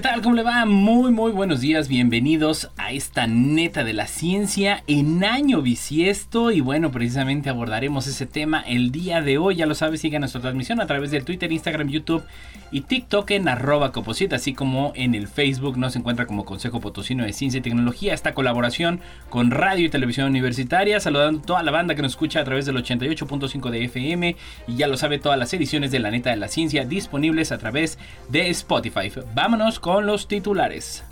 ¿Qué tal? ¿Cómo le va? Muy, muy buenos días. Bienvenidos a esta neta de la ciencia en año bisiesto. Y bueno, precisamente abordaremos ese tema el día de hoy. Ya lo sabes, sigan nuestra transmisión a través del Twitter, Instagram, YouTube y TikTok en arroba coposita, así como en el Facebook nos encuentra como Consejo Potosino de Ciencia y Tecnología. Esta colaboración con Radio y Televisión Universitaria, saludando a toda la banda que nos escucha a través del 88.5 de FM. Y ya lo sabe, todas las ediciones de la neta de la ciencia disponibles a través de Spotify. Vámonos con los titulares.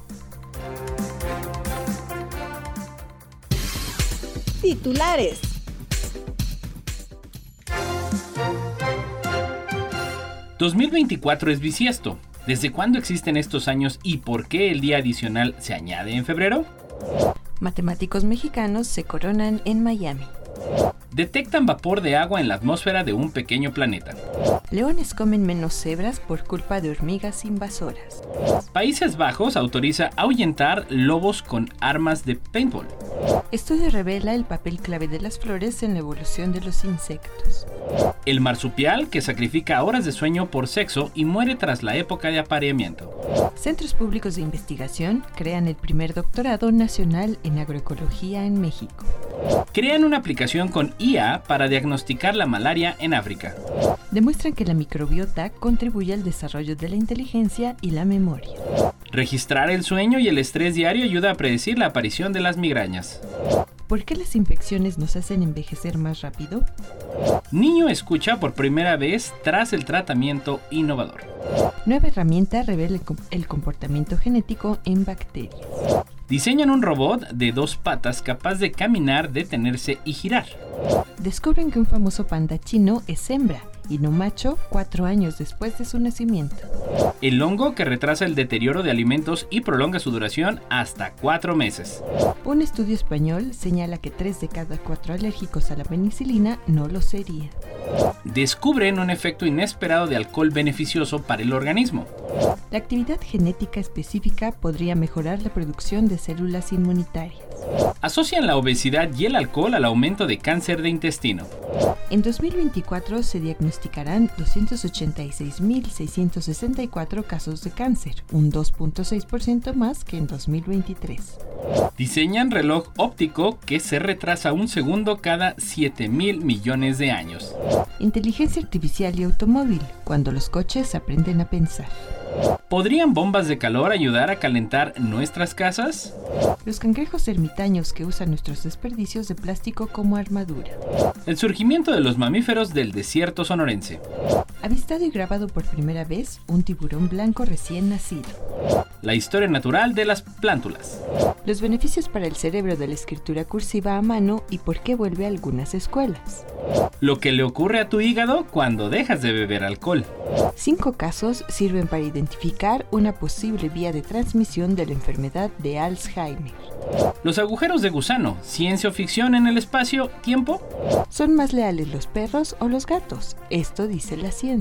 Titulares. ¿2024 es bisiesto? ¿Desde cuándo existen estos años y por qué el día adicional se añade en febrero? Matemáticos mexicanos se coronan en Miami. Detectan vapor de agua en la atmósfera de un pequeño planeta. Leones comen menos cebras por culpa de hormigas invasoras. Países Bajos autoriza ahuyentar lobos con armas de paintball. Estudio revela el papel clave de las flores en la evolución de los insectos. El marsupial que sacrifica horas de sueño por sexo y muere tras la época de apareamiento. Centros públicos de investigación crean el primer doctorado nacional en agroecología en México. Crean una aplicación con IA para diagnosticar la malaria en África. Demuestran que la microbiota contribuye al desarrollo de la inteligencia y la memoria. Registrar el sueño y el estrés diario ayuda a predecir la aparición de las migrañas. ¿Por qué las infecciones nos hacen envejecer más rápido? Niño escucha por primera vez tras el tratamiento innovador. Nueva herramienta revela el comportamiento genético en bacterias. Diseñan un robot de dos patas capaz de caminar, detenerse y girar. Descubren que un famoso panda chino es hembra y no macho cuatro años después de su nacimiento. El hongo que retrasa el deterioro de alimentos y prolonga su duración hasta cuatro meses. Un estudio español señala que tres de cada cuatro alérgicos a la penicilina no lo serían. Descubren un efecto inesperado de alcohol beneficioso para el organismo. La actividad genética específica podría mejorar la producción de células inmunitarias. Asocian la obesidad y el alcohol al aumento de cáncer de intestino. En 2024 se diagnosticarán 286.664 casos de cáncer, un 2.6% más que en 2023. Diseñan reloj óptico que se retrasa un segundo cada 7 mil millones de años. Inteligencia artificial y automóvil, cuando los coches aprenden a pensar. ¿Podrían bombas de calor ayudar a calentar nuestras casas? Los cangrejos ermitaños que usan nuestros desperdicios de plástico como armadura. El surgimiento de los mamíferos del desierto sonorense. Avistado y grabado por primera vez un tiburón blanco recién nacido. La historia natural de las plántulas. Los beneficios para el cerebro de la escritura cursiva a mano y por qué vuelve a algunas escuelas. Lo que le ocurre a tu hígado cuando dejas de beber alcohol. Cinco casos sirven para identificar una posible vía de transmisión de la enfermedad de Alzheimer. Los agujeros de gusano, ciencia o ficción en el espacio, tiempo. ¿Son más leales los perros o los gatos? Esto dice la ciencia.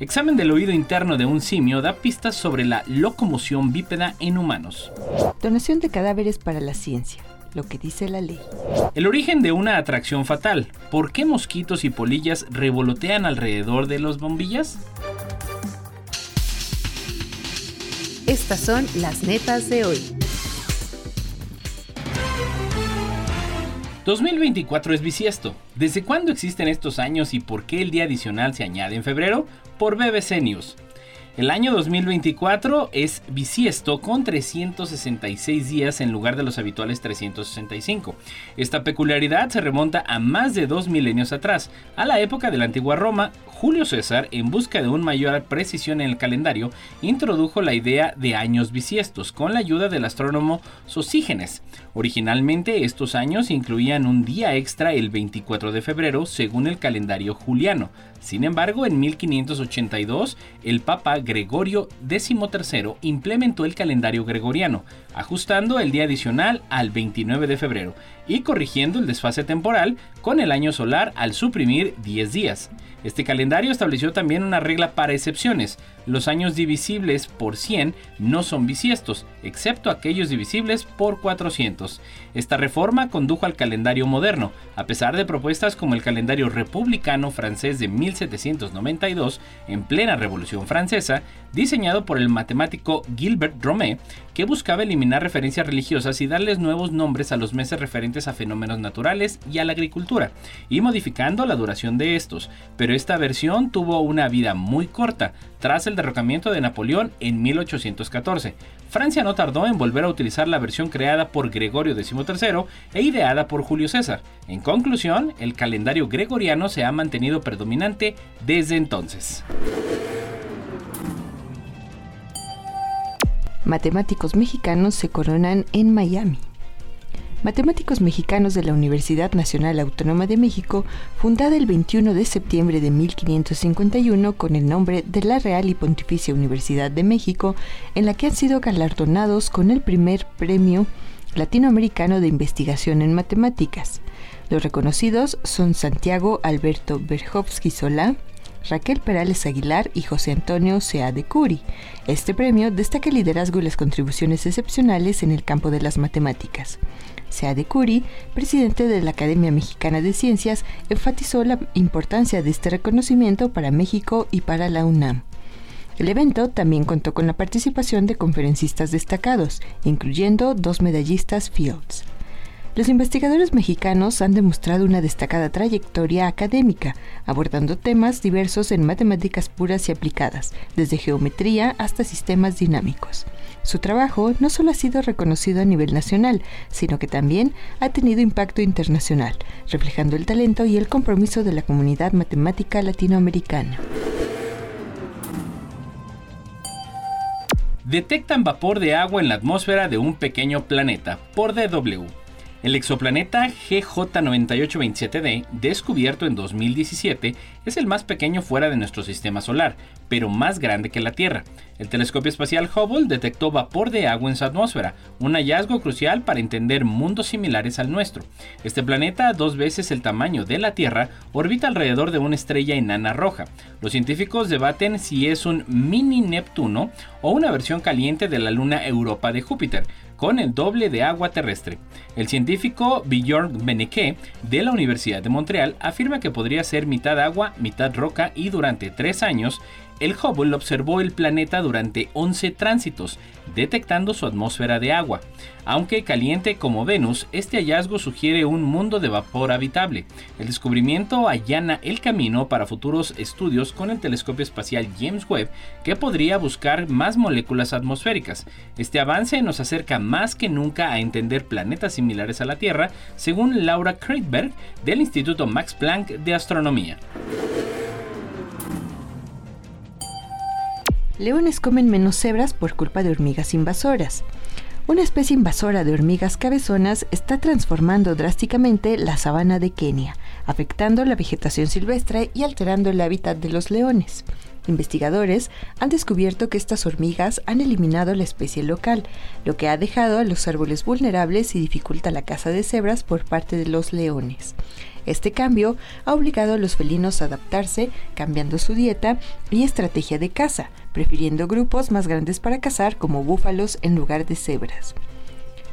Examen del oído interno de un simio da pistas sobre la locomoción bípeda en humanos. Donación de cadáveres para la ciencia lo que dice la ley. El origen de una atracción fatal. ¿Por qué mosquitos y polillas revolotean alrededor de los bombillas? Estas son las netas de hoy. 2024 es bisiesto. ¿Desde cuándo existen estos años y por qué el día adicional se añade en febrero? Por BBC. El año 2024 es bisiesto con 366 días en lugar de los habituales 365. Esta peculiaridad se remonta a más de dos milenios atrás, a la época de la antigua Roma. Julio César, en busca de una mayor precisión en el calendario, introdujo la idea de años bisiestos con la ayuda del astrónomo Sosígenes. Originalmente estos años incluían un día extra el 24 de febrero según el calendario juliano. Sin embargo, en 1582, el Papa Gregorio XIII implementó el calendario gregoriano, ajustando el día adicional al 29 de febrero y corrigiendo el desfase temporal con el año solar al suprimir 10 días. Este calendario estableció también una regla para excepciones. Los años divisibles por 100 no son bisiestos, excepto aquellos divisibles por 400. Esta reforma condujo al calendario moderno, a pesar de propuestas como el calendario republicano francés de 1792, en plena Revolución Francesa, diseñado por el matemático Gilbert Romé, que buscaba eliminar referencias religiosas y darles nuevos nombres a los meses referentes a fenómenos naturales y a la agricultura, y modificando la duración de estos, pero esta versión tuvo una vida muy corta, tras el derrocamiento de Napoleón en 1814. Francia no tardó en volver a utilizar la versión creada por Gregorio XIII e ideada por Julio César. En conclusión, el calendario gregoriano se ha mantenido predominante desde entonces. Matemáticos mexicanos se coronan en Miami. Matemáticos mexicanos de la Universidad Nacional Autónoma de México, fundada el 21 de septiembre de 1551 con el nombre de la Real y Pontificia Universidad de México, en la que han sido galardonados con el primer premio latinoamericano de investigación en matemáticas. Los reconocidos son Santiago Alberto Berhovsky Solá, Raquel Perales Aguilar y José Antonio Sea de Curi. Este premio destaca el liderazgo y las contribuciones excepcionales en el campo de las matemáticas. Sea de Curi, presidente de la Academia Mexicana de Ciencias, enfatizó la importancia de este reconocimiento para México y para la UNAM. El evento también contó con la participación de conferencistas destacados, incluyendo dos medallistas Fields. Los investigadores mexicanos han demostrado una destacada trayectoria académica, abordando temas diversos en matemáticas puras y aplicadas, desde geometría hasta sistemas dinámicos. Su trabajo no solo ha sido reconocido a nivel nacional, sino que también ha tenido impacto internacional, reflejando el talento y el compromiso de la comunidad matemática latinoamericana. Detectan vapor de agua en la atmósfera de un pequeño planeta por DW. El exoplaneta GJ9827d, descubierto en 2017, es el más pequeño fuera de nuestro sistema solar, pero más grande que la Tierra. El telescopio espacial Hubble detectó vapor de agua en su atmósfera, un hallazgo crucial para entender mundos similares al nuestro. Este planeta, dos veces el tamaño de la Tierra, orbita alrededor de una estrella enana roja. Los científicos debaten si es un mini Neptuno o una versión caliente de la luna Europa de Júpiter, con el doble de agua terrestre. El científico Bjorn Beneke de la Universidad de Montreal afirma que podría ser mitad agua, mitad roca y durante tres años el Hubble observó el planeta durante 11 tránsitos, detectando su atmósfera de agua. Aunque caliente como Venus, este hallazgo sugiere un mundo de vapor habitable. El descubrimiento allana el camino para futuros estudios con el telescopio espacial James Webb, que podría buscar más moléculas atmosféricas. Este avance nos acerca más que nunca a entender planetas similares a la Tierra, según Laura Kreitberg del Instituto Max Planck de Astronomía. Leones comen menos cebras por culpa de hormigas invasoras. Una especie invasora de hormigas cabezonas está transformando drásticamente la sabana de Kenia, afectando la vegetación silvestre y alterando el hábitat de los leones. Investigadores han descubierto que estas hormigas han eliminado la especie local, lo que ha dejado a los árboles vulnerables y dificulta la caza de cebras por parte de los leones. Este cambio ha obligado a los felinos a adaptarse, cambiando su dieta y estrategia de caza, prefiriendo grupos más grandes para cazar como búfalos en lugar de cebras.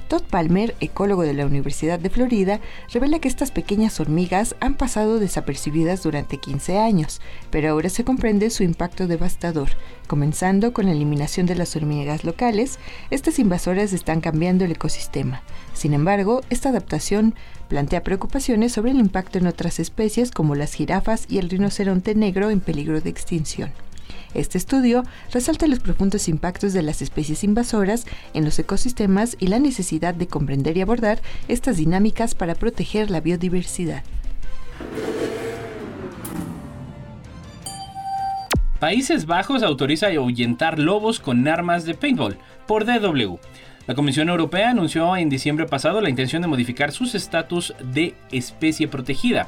Todd Palmer, ecólogo de la Universidad de Florida, revela que estas pequeñas hormigas han pasado desapercibidas durante 15 años, pero ahora se comprende su impacto devastador. Comenzando con la eliminación de las hormigas locales, estas invasoras están cambiando el ecosistema. Sin embargo, esta adaptación plantea preocupaciones sobre el impacto en otras especies como las jirafas y el rinoceronte negro en peligro de extinción. Este estudio resalta los profundos impactos de las especies invasoras en los ecosistemas y la necesidad de comprender y abordar estas dinámicas para proteger la biodiversidad. Países Bajos autoriza ahuyentar lobos con armas de paintball por DW. La Comisión Europea anunció en diciembre pasado la intención de modificar sus estatus de especie protegida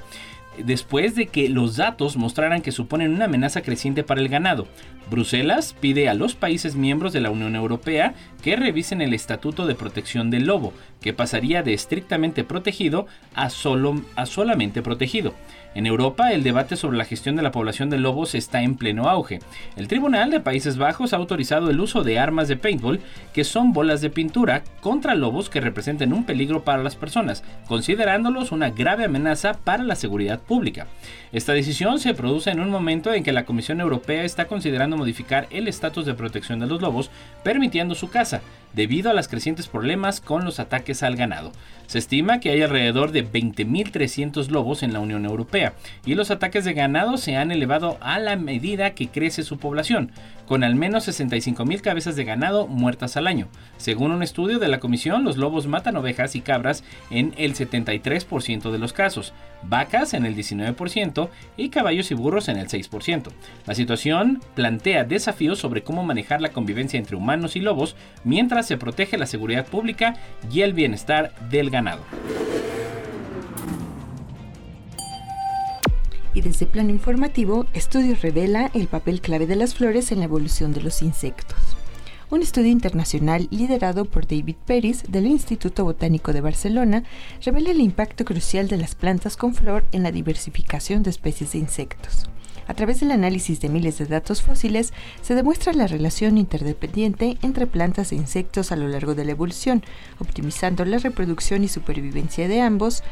después de que los datos mostraran que suponen una amenaza creciente para el ganado. Bruselas pide a los países miembros de la Unión Europea que revisen el Estatuto de Protección del Lobo, que pasaría de estrictamente protegido a, solo, a solamente protegido. En Europa, el debate sobre la gestión de la población de lobos está en pleno auge. El Tribunal de Países Bajos ha autorizado el uso de armas de paintball, que son bolas de pintura, contra lobos que representen un peligro para las personas, considerándolos una grave amenaza para la seguridad pública. Esta decisión se produce en un momento en que la Comisión Europea está considerando modificar el estatus de protección de los lobos, permitiendo su caza, debido a los crecientes problemas con los ataques al ganado. Se estima que hay alrededor de 20.300 lobos en la Unión Europea y los ataques de ganado se han elevado a la medida que crece su población, con al menos 65.000 cabezas de ganado muertas al año. Según un estudio de la Comisión, los lobos matan ovejas y cabras en el 73% de los casos, vacas en el 19% y caballos y burros en el 6%. La situación plantea desafíos sobre cómo manejar la convivencia entre humanos y lobos mientras se protege la seguridad pública y el bienestar del ganado. Y desde plano informativo, estudio revela el papel clave de las flores en la evolución de los insectos. Un estudio internacional liderado por David Peris del Instituto Botánico de Barcelona revela el impacto crucial de las plantas con flor en la diversificación de especies de insectos. A través del análisis de miles de datos fósiles, se demuestra la relación interdependiente entre plantas e insectos a lo largo de la evolución, optimizando la reproducción y supervivencia de ambos.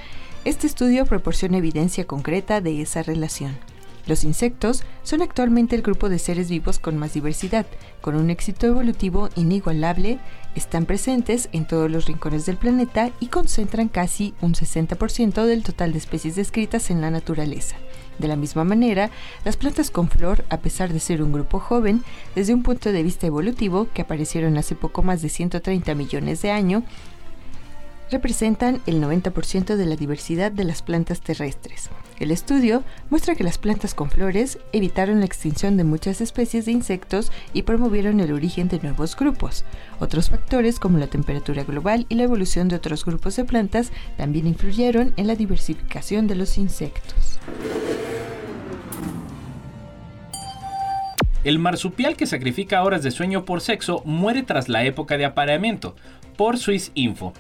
Este estudio proporciona evidencia concreta de esa relación. Los insectos son actualmente el grupo de seres vivos con más diversidad, con un éxito evolutivo inigualable, están presentes en todos los rincones del planeta y concentran casi un 60% del total de especies descritas en la naturaleza. De la misma manera, las plantas con flor, a pesar de ser un grupo joven, desde un punto de vista evolutivo, que aparecieron hace poco más de 130 millones de años, representan el 90% de la diversidad de las plantas terrestres. El estudio muestra que las plantas con flores evitaron la extinción de muchas especies de insectos y promovieron el origen de nuevos grupos. Otros factores como la temperatura global y la evolución de otros grupos de plantas también influyeron en la diversificación de los insectos. El marsupial que sacrifica horas de sueño por sexo muere tras la época de apareamiento, por Swiss Info.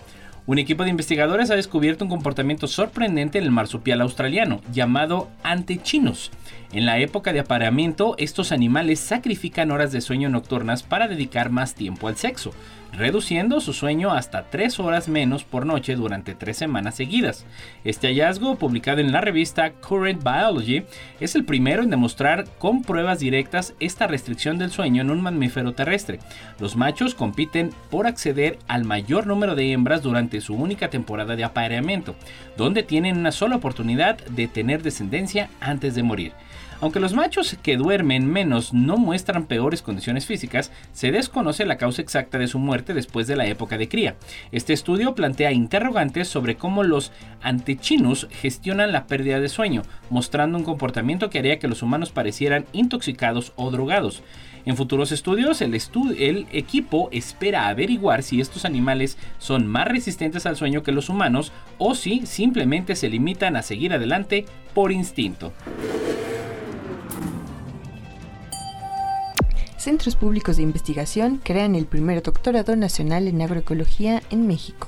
Un equipo de investigadores ha descubierto un comportamiento sorprendente en el marsupial australiano, llamado antechinus. En la época de apareamiento, estos animales sacrifican horas de sueño nocturnas para dedicar más tiempo al sexo, reduciendo su sueño hasta 3 horas menos por noche durante 3 semanas seguidas. Este hallazgo, publicado en la revista Current Biology, es el primero en demostrar con pruebas directas esta restricción del sueño en un mamífero terrestre. Los machos compiten por acceder al mayor número de hembras durante su única temporada de apareamiento, donde tienen una sola oportunidad de tener descendencia antes de morir. Aunque los machos que duermen menos no muestran peores condiciones físicas, se desconoce la causa exacta de su muerte después de la época de cría. Este estudio plantea interrogantes sobre cómo los antechinus gestionan la pérdida de sueño, mostrando un comportamiento que haría que los humanos parecieran intoxicados o drogados. En futuros estudios, el, equipo espera averiguar si estos animales son más resistentes al sueño que los humanos o si simplemente se limitan a seguir adelante por instinto. Centros Públicos de Investigación crean el primer doctorado nacional en agroecología en México.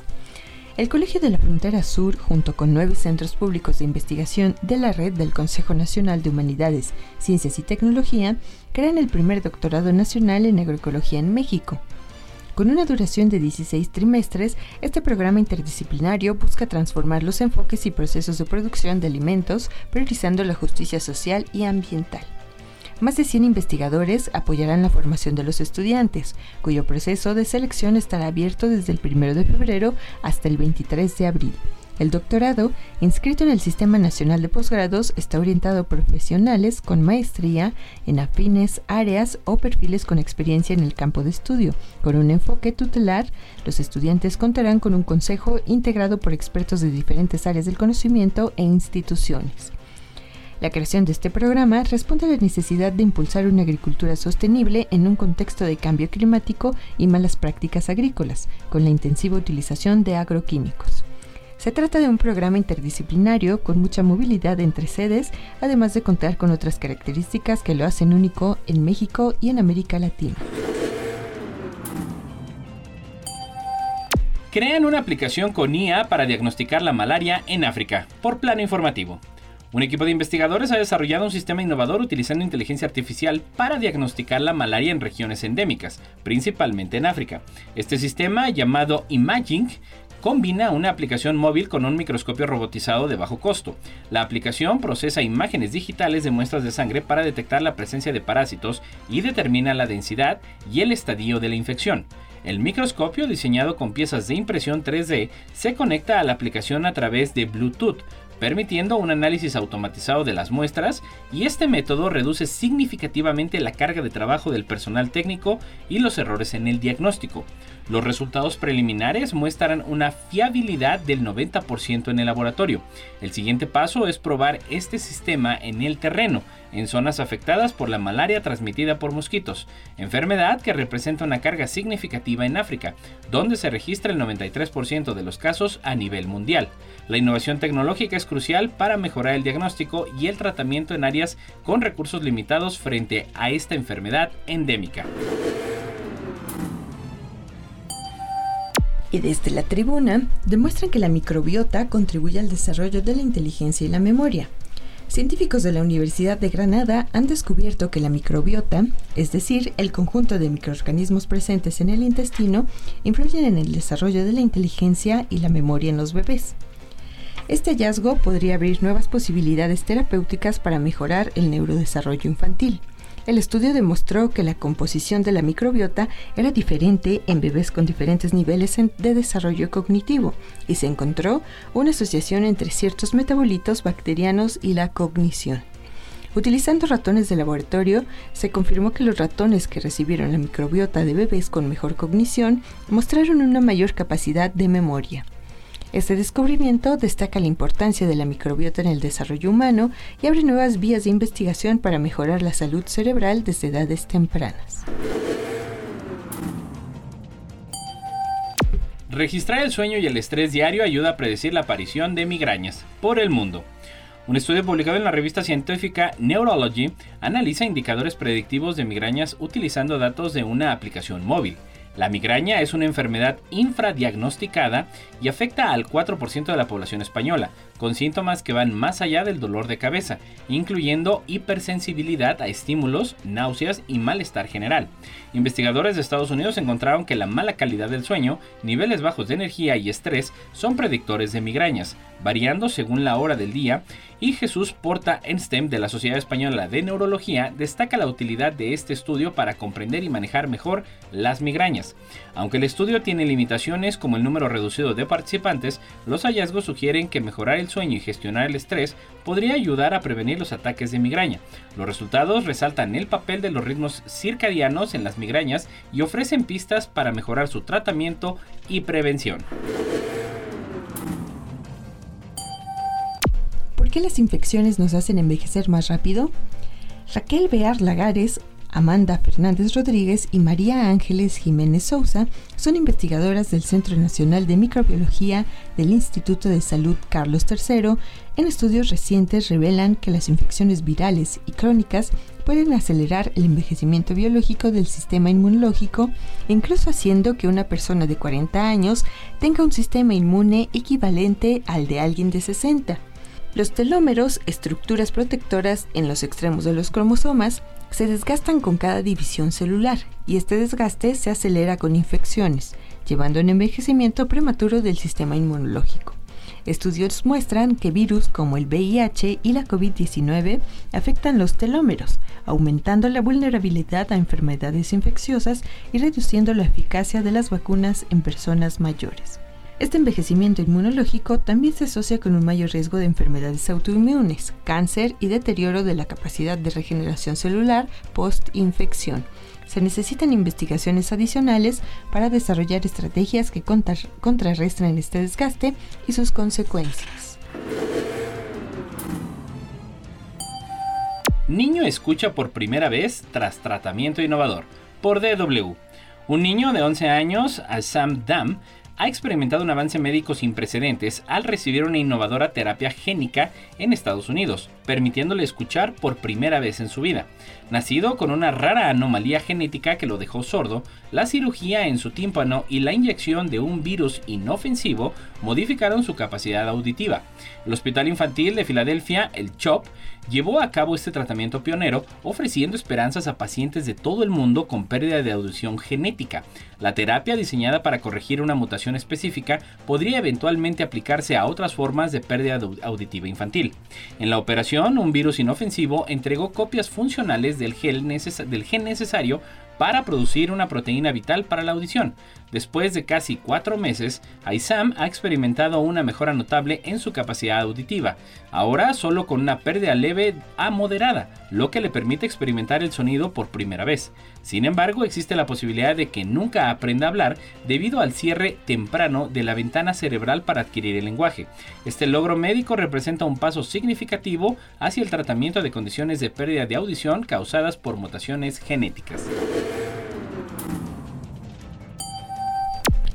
El Colegio de la Frontera Sur, junto con nueve centros públicos de investigación de la red del Consejo Nacional de Humanidades, Ciencias y Tecnología, crean el primer doctorado nacional en agroecología en México. Con una duración de 16 trimestres, este programa interdisciplinario busca transformar los enfoques y procesos de producción de alimentos, priorizando la justicia social y ambiental. Más de 100 investigadores apoyarán la formación de los estudiantes, cuyo proceso de selección estará abierto desde el 1 de febrero hasta el 23 de abril. El doctorado, inscrito en el Sistema Nacional de Posgrados, está orientado a profesionales con maestría en afines áreas o perfiles con experiencia en el campo de estudio. Con un enfoque tutelar, los estudiantes contarán con un consejo integrado por expertos de diferentes áreas del conocimiento e instituciones. La creación de este programa responde a la necesidad de impulsar una agricultura sostenible en un contexto de cambio climático y malas prácticas agrícolas, con la intensiva utilización de agroquímicos. Se trata de un programa interdisciplinario con mucha movilidad entre sedes, además de contar con otras características que lo hacen único en México y en América Latina. Crean una aplicación con IA para diagnosticar la malaria en África, por plano informativo. Un equipo de investigadores ha desarrollado un sistema innovador utilizando inteligencia artificial para diagnosticar la malaria en regiones endémicas, principalmente en África. Este sistema, llamado Imaging, combina una aplicación móvil con un microscopio robotizado de bajo costo. La aplicación procesa imágenes digitales de muestras de sangre para detectar la presencia de parásitos y determina la densidad y el estadio de la infección. El microscopio, diseñado con piezas de impresión 3D, se conecta a la aplicación a través de Bluetooth, permitiendo un análisis automatizado de las muestras y este método reduce significativamente la carga de trabajo del personal técnico y los errores en el diagnóstico. Los resultados preliminares muestran una fiabilidad del 90% en el laboratorio. El siguiente paso es probar este sistema en el terreno, en zonas afectadas por la malaria transmitida por mosquitos, enfermedad que representa una carga significativa en África, donde se registra el 93% de los casos a nivel mundial. La innovación tecnológica es crucial para mejorar el diagnóstico y el tratamiento en áreas con recursos limitados frente a esta enfermedad endémica. Y desde la tribuna demuestran que la microbiota contribuye al desarrollo de la inteligencia y la memoria. Científicos de la Universidad de Granada han descubierto que la microbiota, es decir, el conjunto de microorganismos presentes en el intestino, influyen en el desarrollo de la inteligencia y la memoria en los bebés. Este hallazgo podría abrir nuevas posibilidades terapéuticas para mejorar el neurodesarrollo infantil. El estudio demostró que la composición de la microbiota era diferente en bebés con diferentes niveles de desarrollo cognitivo y se encontró una asociación entre ciertos metabolitos bacterianos y la cognición. Utilizando ratones de laboratorio, se confirmó que los ratones que recibieron la microbiota de bebés con mejor cognición mostraron una mayor capacidad de memoria. Este descubrimiento destaca la importancia de la microbiota en el desarrollo humano y abre nuevas vías de investigación para mejorar la salud cerebral desde edades tempranas. Registrar el sueño y el estrés diario ayuda a predecir la aparición de migrañas por el mundo. Un estudio publicado en la revista científica Neurology analiza indicadores predictivos de migrañas utilizando datos de una aplicación móvil. La migraña es una enfermedad infradiagnosticada y afecta al 4% de la población española, con síntomas que van más allá del dolor de cabeza, incluyendo hipersensibilidad a estímulos, náuseas y malestar general. Investigadores de Estados Unidos encontraron que la mala calidad del sueño, niveles bajos de energía y estrés son predictores de migrañas, variando según la hora del día, y Jesús Porta Enstem de la Sociedad Española de Neurología destaca la utilidad de este estudio para comprender y manejar mejor las migrañas. Aunque el estudio tiene limitaciones como el número reducido de participantes, los hallazgos sugieren que mejorar el sueño y gestionar el estrés podría ayudar a prevenir los ataques de migraña. Los resultados resaltan el papel de los ritmos circadianos en las migrañas y ofrecen pistas para mejorar su tratamiento y prevención. ¿Por qué las infecciones nos hacen envejecer más rápido? Raquel Bear Lagares, Amanda Fernández Rodríguez y María Ángeles Jiménez Sousa son investigadoras del Centro Nacional de Microbiología del Instituto de Salud Carlos III. En estudios recientes revelan que las infecciones virales y crónicas pueden acelerar el envejecimiento biológico del sistema inmunológico, incluso haciendo que una persona de 40 años tenga un sistema inmune equivalente al de alguien de 60. Los telómeros, estructuras protectoras en los extremos de los cromosomas, se desgastan con cada división celular y este desgaste se acelera con infecciones, llevando a un envejecimiento prematuro del sistema inmunológico. Estudios muestran que virus como el VIH y la COVID-19 afectan los telómeros, aumentando la vulnerabilidad a enfermedades infecciosas y reduciendo la eficacia de las vacunas en personas mayores. Este envejecimiento inmunológico también se asocia con un mayor riesgo de enfermedades autoinmunes, cáncer y deterioro de la capacidad de regeneración celular post-infección. Se necesitan investigaciones adicionales para desarrollar estrategias que contrarresten este desgaste y sus consecuencias. Niño escucha por primera vez tras tratamiento innovador por DW. Un niño de 11 años, Sam Dam, ha experimentado un avance médico sin precedentes al recibir una innovadora terapia génica en Estados Unidos, permitiéndole escuchar por primera vez en su vida. Nacido con una rara anomalía genética que lo dejó sordo, la cirugía en su tímpano y la inyección de un virus inofensivo modificaron su capacidad auditiva. El Hospital Infantil de Filadelfia, el CHOP, llevó a cabo este tratamiento pionero, ofreciendo esperanzas a pacientes de todo el mundo con pérdida de audición genética. La terapia, diseñada para corregir una mutación específica, podría eventualmente aplicarse a otras formas de pérdida auditiva infantil. En la operación, un virus inofensivo entregó copias funcionales del gen, necesario para producir una proteína vital para la audición. Después de casi cuatro meses, Aizam ha experimentado una mejora notable en su capacidad auditiva, ahora solo con una pérdida leve a moderada, lo que le permite experimentar el sonido por primera vez. Sin embargo, existe la posibilidad de que nunca aprenda a hablar debido al cierre temprano de la ventana cerebral para adquirir el lenguaje. Este logro médico representa un paso significativo hacia el tratamiento de condiciones de pérdida de audición causadas por mutaciones genéticas.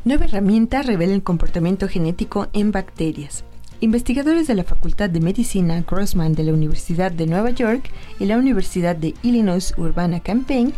Nueva herramienta revela el comportamiento genético en bacterias. Investigadores de la Facultad de Medicina Grossman de la Universidad de Nueva York y la Universidad de Illinois Urbana-Champaign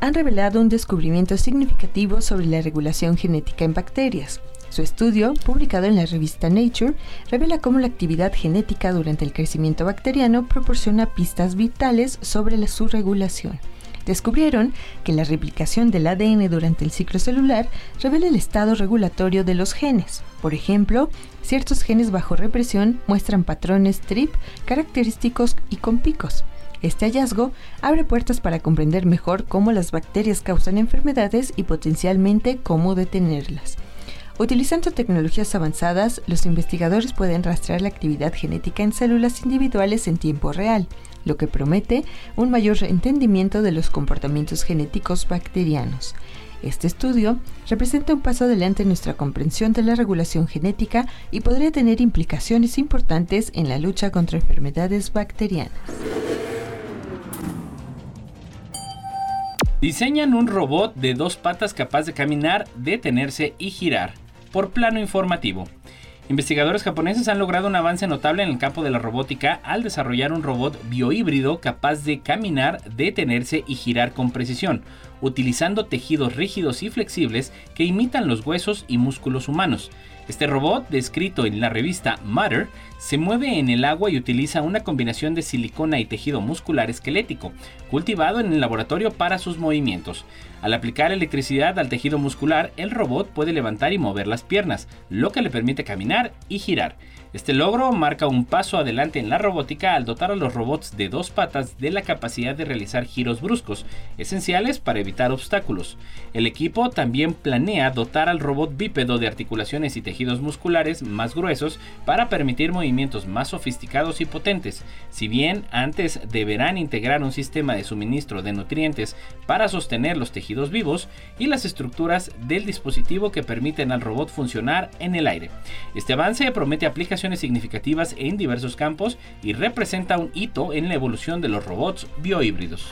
han revelado un descubrimiento significativo sobre la regulación genética en bacterias. Su estudio, publicado en la revista Nature, revela cómo la actividad genética durante el crecimiento bacteriano proporciona pistas vitales sobre su regulación descubrieron que la replicación del ADN durante el ciclo celular revela el estado regulatorio de los genes. Por ejemplo, ciertos genes bajo represión muestran patrones TRIP característicos y con picos. Este hallazgo abre puertas para comprender mejor cómo las bacterias causan enfermedades y potencialmente cómo detenerlas. Utilizando tecnologías avanzadas, los investigadores pueden rastrear la actividad genética en células individuales en tiempo real, lo que promete un mayor entendimiento de los comportamientos genéticos bacterianos. Este estudio representa un paso adelante en nuestra comprensión de la regulación genética y podría tener implicaciones importantes en la lucha contra enfermedades bacterianas. Diseñan un robot de dos patas capaz de caminar, detenerse y girar por plano informativo. Investigadores japoneses han logrado un avance notable en el campo de la robótica al desarrollar un robot biohíbrido capaz de caminar, detenerse y girar con precisión, utilizando tejidos rígidos y flexibles que imitan los huesos y músculos humanos. Este robot, descrito en la revista Matter, se mueve en el agua y utiliza una combinación de silicona y tejido muscular esquelético, cultivado en el laboratorio para sus movimientos. Al aplicar electricidad al tejido muscular, el robot puede levantar y mover las piernas, lo que le permite caminar y girar. Este logro marca un paso adelante en la robótica al dotar a los robots de dos patas de la capacidad de realizar giros bruscos, esenciales para evitar obstáculos. El equipo también planea dotar al robot bípedo de articulaciones y tejidos musculares más gruesos para permitir movimientos más sofisticados y potentes. Si bien antes deberán integrar un sistema de suministro de nutrientes para sostener los tejidos vivos y las estructuras del dispositivo que permiten al robot funcionar en el aire. Este avance promete significativas en diversos campos y representa un hito en la evolución de los robots biohíbridos.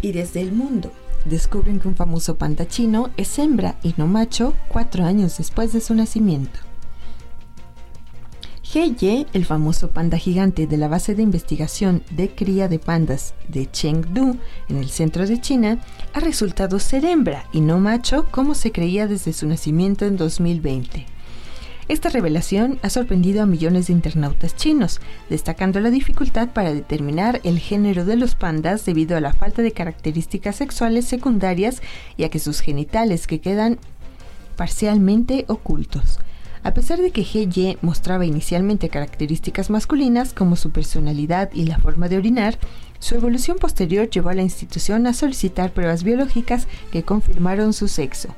Y desde el mundo, descubren que un famoso panda chino es hembra y no macho cuatro años después de su nacimiento. He Ye, el famoso panda gigante de la base de investigación de cría de pandas de Chengdu, en el centro de China, ha resultado ser hembra y no macho como se creía desde su nacimiento en 2020. Esta revelación ha sorprendido a millones de internautas chinos, destacando la dificultad para determinar el género de los pandas debido a la falta de características sexuales secundarias y a que sus genitales que quedan parcialmente ocultos. A pesar de que He Ye mostraba inicialmente características masculinas como su personalidad y la forma de orinar, su evolución posterior llevó a la institución a solicitar pruebas biológicas que confirmaron su sexo.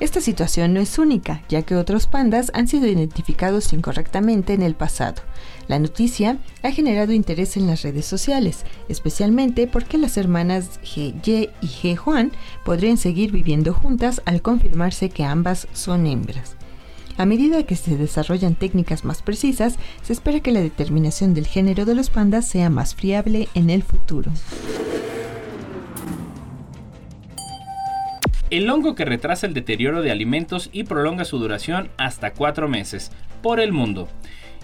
Esta situación no es única, ya que otros pandas han sido identificados incorrectamente en el pasado. La noticia ha generado interés en las redes sociales, especialmente porque las hermanas He Ye y He Juan podrían seguir viviendo juntas al confirmarse que ambas son hembras. A medida que se desarrollan técnicas más precisas, se espera que la determinación del género de los pandas sea más fiable en el futuro. el hongo que retrasa el deterioro de alimentos y prolonga su duración hasta cuatro meses por el mundo.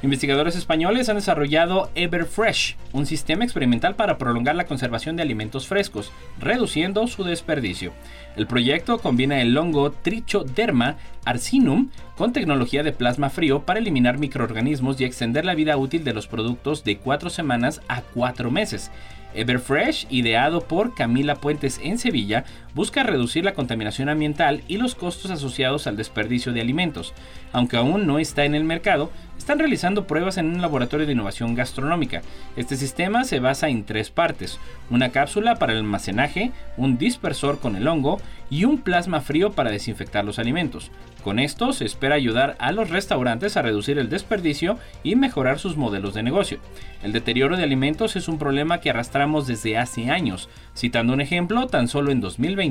Investigadores españoles han desarrollado Everfresh, un sistema experimental para prolongar la conservación de alimentos frescos, reduciendo su desperdicio. El proyecto combina el hongo Trichoderma arcinum con tecnología de plasma frío para eliminar microorganismos y extender la vida útil de los productos de 4 semanas a 4 meses. Everfresh, ideado por Camila Puentes en Sevilla, busca reducir la contaminación ambiental y los costos asociados al desperdicio de alimentos. Aunque aún no está en el mercado, están realizando pruebas en un laboratorio de innovación gastronómica. Este sistema se basa en tres partes, una cápsula para el almacenaje, un dispersor con el hongo y un plasma frío para desinfectar los alimentos. Con esto se espera ayudar a los restaurantes a reducir el desperdicio y mejorar sus modelos de negocio. El deterioro de alimentos es un problema que arrastramos desde hace años. Citando un ejemplo, tan solo en 2020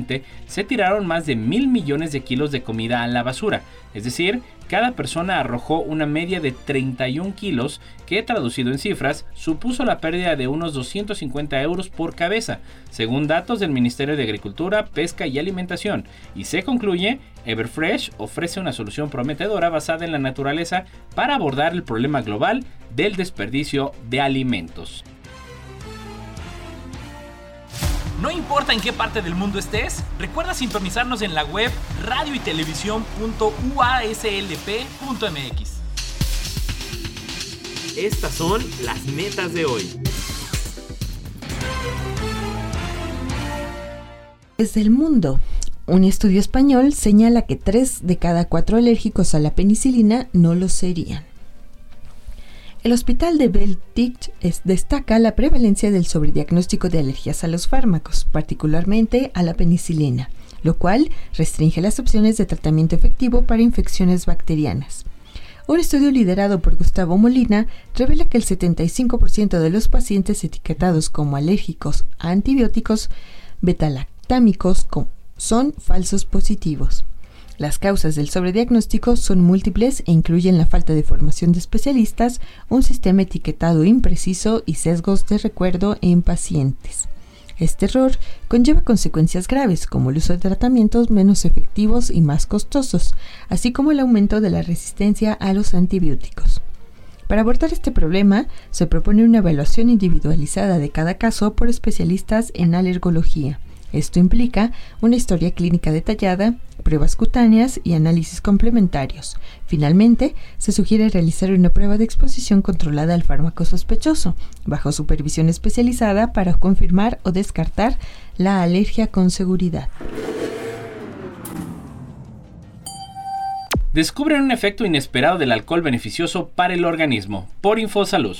se tiraron más de mil millones de kilos de comida a la basura, es decir, cada persona arrojó una media de 31 kilos que traducido en cifras supuso la pérdida de unos 250 euros por cabeza, según datos del Ministerio de Agricultura, Pesca y Alimentación, y se concluye, Everfresh ofrece una solución prometedora basada en la naturaleza para abordar el problema global del desperdicio de alimentos. No importa en qué parte del mundo estés, recuerda sintonizarnos en la web radio y Estas son las metas de hoy. Desde el mundo, un estudio español señala que 3 de cada 4 alérgicos a la penicilina no lo serían. El hospital de Beltich destaca la prevalencia del sobrediagnóstico de alergias a los fármacos, particularmente a la penicilina, lo cual restringe las opciones de tratamiento efectivo para infecciones bacterianas. Un estudio liderado por Gustavo Molina revela que el 75% de los pacientes etiquetados como alérgicos a antibióticos betalactámicos son falsos positivos. Las causas del sobrediagnóstico son múltiples e incluyen la falta de formación de especialistas, un sistema etiquetado impreciso y sesgos de recuerdo en pacientes. Este error conlleva consecuencias graves como el uso de tratamientos menos efectivos y más costosos, así como el aumento de la resistencia a los antibióticos. Para abordar este problema, se propone una evaluación individualizada de cada caso por especialistas en alergología. Esto implica una historia clínica detallada, pruebas cutáneas y análisis complementarios. Finalmente, se sugiere realizar una prueba de exposición controlada al fármaco sospechoso, bajo supervisión especializada para confirmar o descartar la alergia con seguridad. Descubren un efecto inesperado del alcohol beneficioso para el organismo por Infosalud.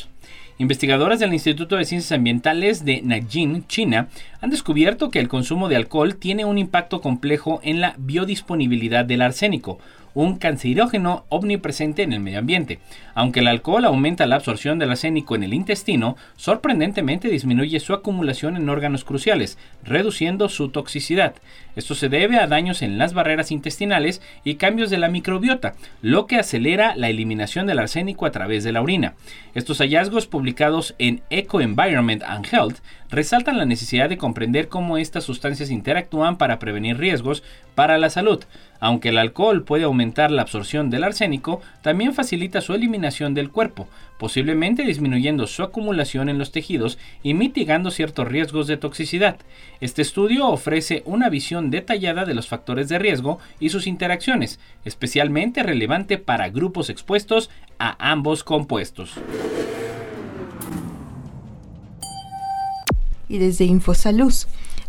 Investigadoras del Instituto de Ciencias Ambientales de Nanjing, China, han descubierto que el consumo de alcohol tiene un impacto complejo en la biodisponibilidad del arsénico, un cancerígeno omnipresente en el medio ambiente. Aunque el alcohol aumenta la absorción del arsénico en el intestino, sorprendentemente disminuye su acumulación en órganos cruciales, reduciendo su toxicidad. Esto se debe a daños en las barreras intestinales y cambios de la microbiota, lo que acelera la eliminación del arsénico a través de la orina. Estos hallazgos publicados en Eco Environment and Health resaltan la necesidad de comprender cómo estas sustancias interactúan para prevenir riesgos para la salud. Aunque el alcohol puede aumentar la absorción del arsénico, también facilita su eliminación del cuerpo, posiblemente disminuyendo su acumulación en los tejidos y mitigando ciertos riesgos de toxicidad. Este estudio ofrece una visión detallada de los factores de riesgo y sus interacciones, especialmente relevante para grupos expuestos a ambos compuestos. Y desde Infosalud,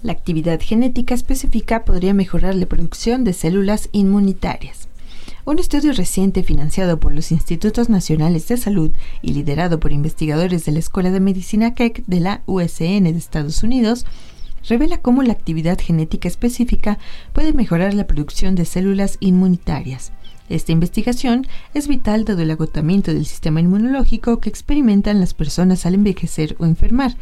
la actividad genética específica podría mejorar la producción de células inmunitarias. Un estudio reciente financiado por los Institutos Nacionales de Salud y liderado por investigadores de la Escuela de Medicina Keck de la USN de Estados Unidos revela cómo la actividad genética específica puede mejorar la producción de células inmunitarias. Esta investigación es vital dado el agotamiento del sistema inmunológico que experimentan las personas al envejecer o enfermar,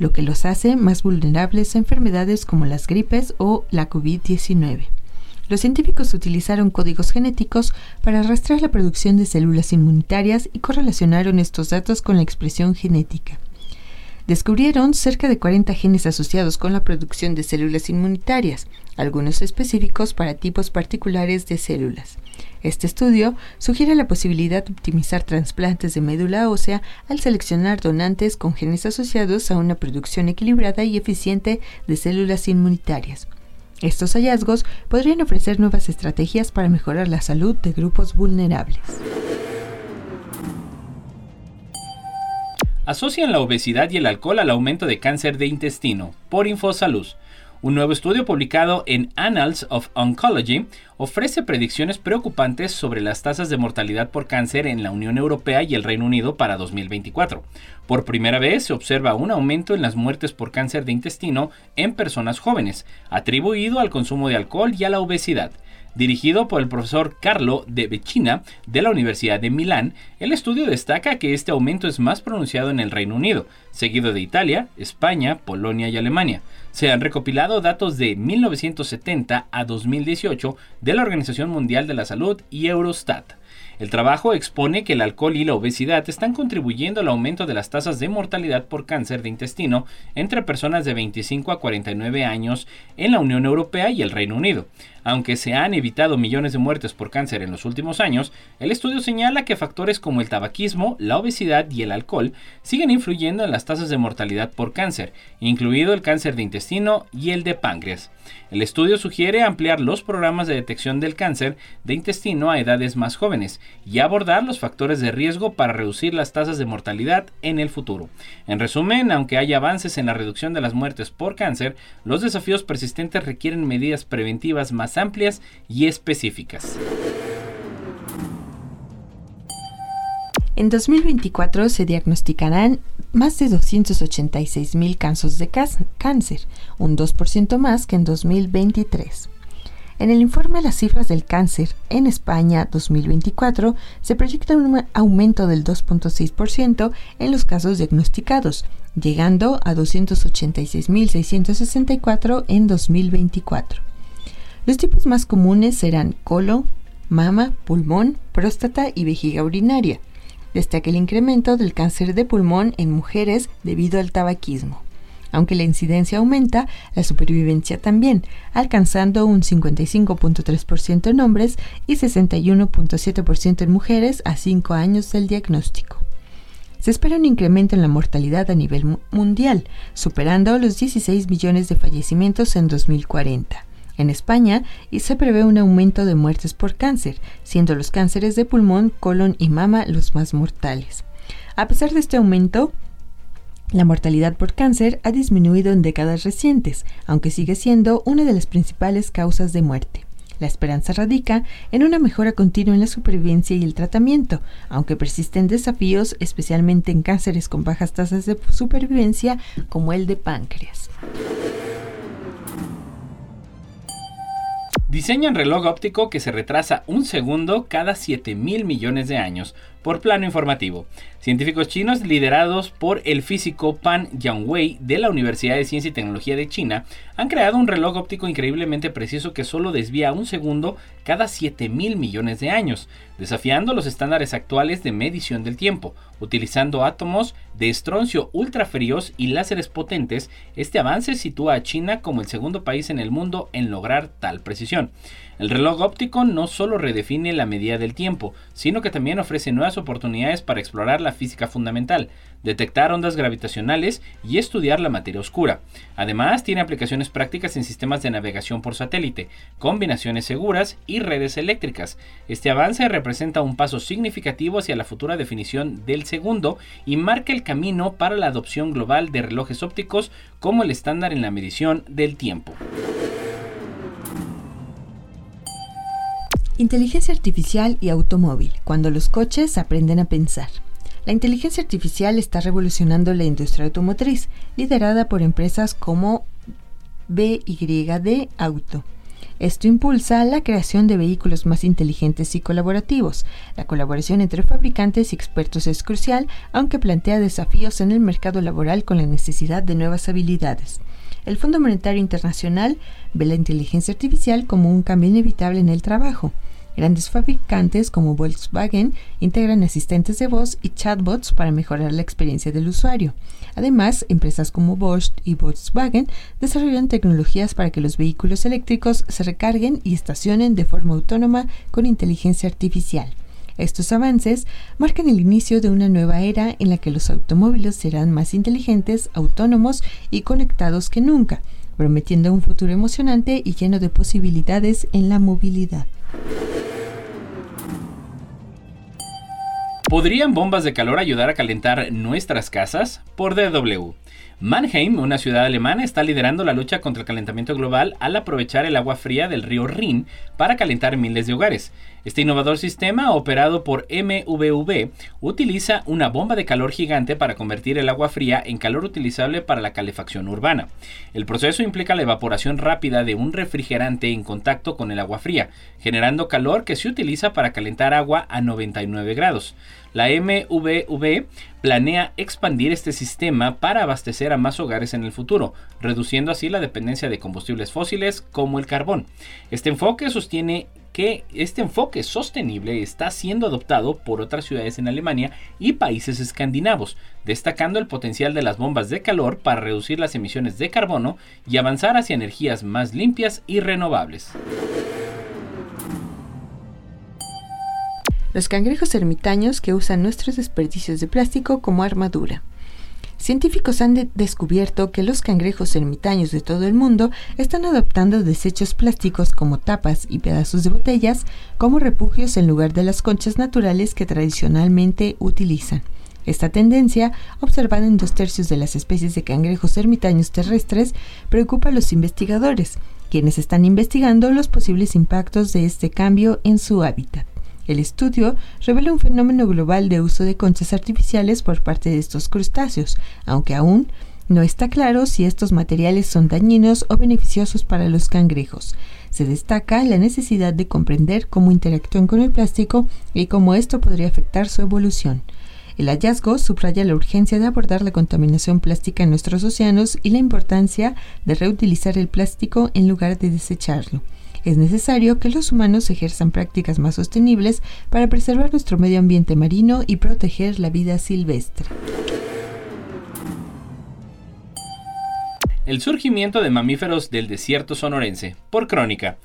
lo que los hace más vulnerables a enfermedades como las gripes o la COVID-19. Los científicos utilizaron códigos genéticos para arrastrar la producción de células inmunitarias y correlacionaron estos datos con la expresión genética. descubrieron cerca de 40 genes asociados con la producción de células inmunitarias, algunos específicos para tipos particulares de células. Este estudio sugiere la posibilidad de optimizar trasplantes de médula ósea al seleccionar donantes con genes asociados a una producción equilibrada y eficiente de células inmunitarias. Estos hallazgos podrían ofrecer nuevas estrategias para mejorar la salud de grupos vulnerables. Asocian la obesidad y el alcohol al aumento de cáncer de intestino por Infosalud. Un nuevo estudio publicado en Annals of Oncology ofrece predicciones preocupantes sobre las tasas de mortalidad por cáncer en la Unión Europea y el Reino Unido para 2024. Por primera vez se observa un aumento en las muertes por cáncer de intestino en personas jóvenes, atribuido al consumo de alcohol y a la obesidad. Dirigido por el profesor Carlo de Becina de la Universidad de Milán, el estudio destaca que este aumento es más pronunciado en el Reino Unido, seguido de Italia, España, Polonia y Alemania. Se han recopilado datos de 1970 a 2018 de la Organización Mundial de la Salud y Eurostat. El trabajo expone que el alcohol y la obesidad están contribuyendo al aumento de las tasas de mortalidad por cáncer de intestino entre personas de 25 a 49 años en la Unión Europea y el Reino Unido. Aunque se han evitado millones de muertes por cáncer en los últimos años, el estudio señala que factores como el tabaquismo, la obesidad y el alcohol siguen influyendo en las tasas de mortalidad por cáncer, incluido el cáncer de intestino y el de páncreas. El estudio sugiere ampliar los programas de detección del cáncer de intestino a edades más jóvenes y abordar los factores de riesgo para reducir las tasas de mortalidad en el futuro. En resumen, aunque haya avances en la reducción de las muertes por cáncer, los desafíos persistentes requieren medidas preventivas más amplias y específicas. En 2024 se diagnosticarán más de 286 mil casos de cáncer, un 2% más que en 2023. En el informe Las cifras del cáncer en España 2024 se proyecta un aumento del 2.6% en los casos diagnosticados, llegando a 286.664 en 2024. Los tipos más comunes serán colon, mama, pulmón, próstata y vejiga urinaria destaca el incremento del cáncer de pulmón en mujeres debido al tabaquismo. Aunque la incidencia aumenta, la supervivencia también, alcanzando un 55.3% en hombres y 61.7% en mujeres a 5 años del diagnóstico. Se espera un incremento en la mortalidad a nivel mundial, superando los 16 millones de fallecimientos en 2040 en España y se prevé un aumento de muertes por cáncer, siendo los cánceres de pulmón, colon y mama los más mortales. A pesar de este aumento, la mortalidad por cáncer ha disminuido en décadas recientes, aunque sigue siendo una de las principales causas de muerte. La esperanza radica en una mejora continua en la supervivencia y el tratamiento, aunque persisten desafíos, especialmente en cánceres con bajas tasas de supervivencia como el de páncreas. Diseñan reloj óptico que se retrasa un segundo cada 7 mil millones de años por plano informativo. Científicos chinos liderados por el físico Pan Yangwei de la Universidad de Ciencia y Tecnología de China han creado un reloj óptico increíblemente preciso que solo desvía un segundo cada 7 mil millones de años, desafiando los estándares actuales de medición del tiempo. Utilizando átomos de estroncio ultrafríos y láseres potentes, este avance sitúa a China como el segundo país en el mundo en lograr tal precisión. El reloj óptico no solo redefine la medida del tiempo, sino que también ofrece nuevas oportunidades para explorar la física fundamental, detectar ondas gravitacionales y estudiar la materia oscura. Además, tiene aplicaciones prácticas en sistemas de navegación por satélite, combinaciones seguras y redes eléctricas. Este avance representa un paso significativo hacia la futura definición del segundo y marca el camino para la adopción global de relojes ópticos como el estándar en la medición del tiempo. Inteligencia artificial y automóvil, cuando los coches aprenden a pensar. La inteligencia artificial está revolucionando la industria automotriz, liderada por empresas como BYD Auto. Esto impulsa la creación de vehículos más inteligentes y colaborativos. La colaboración entre fabricantes y expertos es crucial, aunque plantea desafíos en el mercado laboral con la necesidad de nuevas habilidades. El Fondo Monetario Internacional ve la inteligencia artificial como un cambio inevitable en el trabajo. Grandes fabricantes como Volkswagen integran asistentes de voz y chatbots para mejorar la experiencia del usuario. Además, empresas como Bosch y Volkswagen desarrollan tecnologías para que los vehículos eléctricos se recarguen y estacionen de forma autónoma con inteligencia artificial. Estos avances marcan el inicio de una nueva era en la que los automóviles serán más inteligentes, autónomos y conectados que nunca, prometiendo un futuro emocionante y lleno de posibilidades en la movilidad. ¿Podrían bombas de calor ayudar a calentar nuestras casas? Por DW. Mannheim, una ciudad alemana, está liderando la lucha contra el calentamiento global al aprovechar el agua fría del río Rin para calentar miles de hogares. Este innovador sistema, operado por MVV, utiliza una bomba de calor gigante para convertir el agua fría en calor utilizable para la calefacción urbana. El proceso implica la evaporación rápida de un refrigerante en contacto con el agua fría, generando calor que se utiliza para calentar agua a 99 grados. La MVV planea expandir este sistema para abastecer a más hogares en el futuro, reduciendo así la dependencia de combustibles fósiles como el carbón. Este enfoque sostiene que este enfoque sostenible está siendo adoptado por otras ciudades en Alemania y países escandinavos, destacando el potencial de las bombas de calor para reducir las emisiones de carbono y avanzar hacia energías más limpias y renovables. los cangrejos ermitaños que usan nuestros desperdicios de plástico como armadura. Científicos han descubierto que los cangrejos ermitaños de todo el mundo están adoptando desechos plásticos como tapas y pedazos de botellas como refugios en lugar de las conchas naturales que tradicionalmente utilizan. Esta tendencia, observada en dos tercios de las especies de cangrejos ermitaños terrestres, preocupa a los investigadores, quienes están investigando los posibles impactos de este cambio en su hábitat. El estudio revela un fenómeno global de uso de conchas artificiales por parte de estos crustáceos, aunque aún no está claro si estos materiales son dañinos o beneficiosos para los cangrejos. Se destaca la necesidad de comprender cómo interactúan con el plástico y cómo esto podría afectar su evolución. El hallazgo subraya la urgencia de abordar la contaminación plástica en nuestros océanos y la importancia de reutilizar el plástico en lugar de desecharlo es necesario que los humanos ejerzan prácticas más sostenibles para preservar nuestro medio ambiente marino y proteger la vida silvestre. El surgimiento de mamíferos del desierto sonorense, por crónica.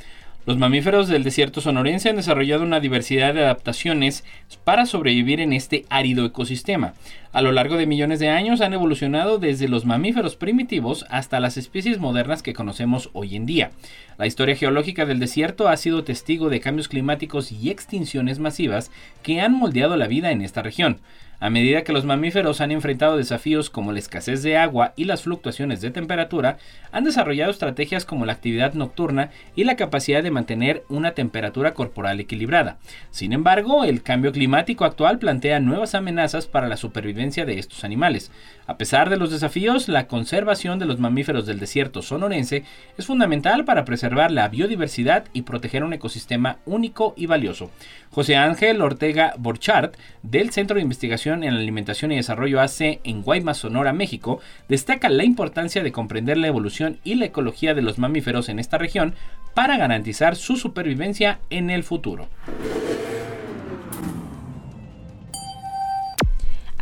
Los mamíferos del desierto sonorense han desarrollado una diversidad de adaptaciones para sobrevivir en este árido ecosistema. A lo largo de millones de años han evolucionado desde los mamíferos primitivos hasta las especies modernas que conocemos hoy en día. La historia geológica del desierto ha sido testigo de cambios climáticos y extinciones masivas que han moldeado la vida en esta región. A medida que los mamíferos han enfrentado desafíos como la escasez de agua y las fluctuaciones de temperatura, han desarrollado estrategias como la actividad nocturna y la capacidad de mantener una temperatura corporal equilibrada. Sin embargo, el cambio climático actual plantea nuevas amenazas para la supervivencia de estos animales. A pesar de los desafíos, la conservación de los mamíferos del desierto sonorense es fundamental para preservar la biodiversidad y proteger un ecosistema único y valioso. José Ángel Ortega Borchardt, del Centro de Investigación en Alimentación y Desarrollo AC en Guaymas, Sonora, México, destaca la importancia de comprender la evolución y la ecología de los mamíferos en esta región para garantizar su supervivencia en el futuro.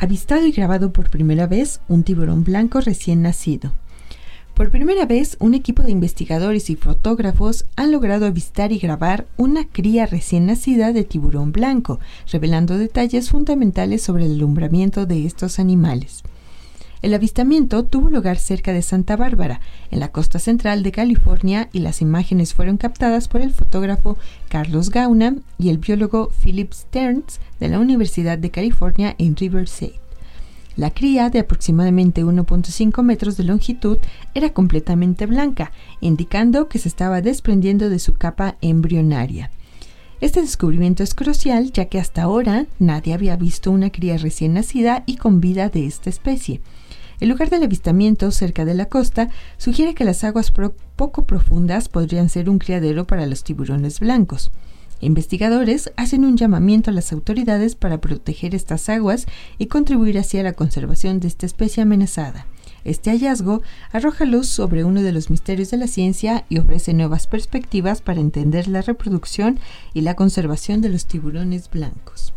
Avistado y grabado por primera vez un tiburón blanco recién nacido. Por primera vez, un equipo de investigadores y fotógrafos han logrado avistar y grabar una cría recién nacida de tiburón blanco, revelando detalles fundamentales sobre el alumbramiento de estos animales. El avistamiento tuvo lugar cerca de Santa Bárbara, en la costa central de California, y las imágenes fueron captadas por el fotógrafo Carlos Gauna y el biólogo Philip Stearns de la Universidad de California en Riverside. La cría, de aproximadamente 1.5 metros de longitud, era completamente blanca, indicando que se estaba desprendiendo de su capa embrionaria. Este descubrimiento es crucial ya que hasta ahora nadie había visto una cría recién nacida y con vida de esta especie. El lugar del avistamiento, cerca de la costa, sugiere que las aguas poco profundas podrían ser un criadero para los tiburones blancos. Investigadores hacen un llamamiento a las autoridades para proteger estas aguas y contribuir hacia la conservación de esta especie amenazada. Este hallazgo arroja luz sobre uno de los misterios de la ciencia y ofrece nuevas perspectivas para entender la reproducción y la conservación de los tiburones blancos.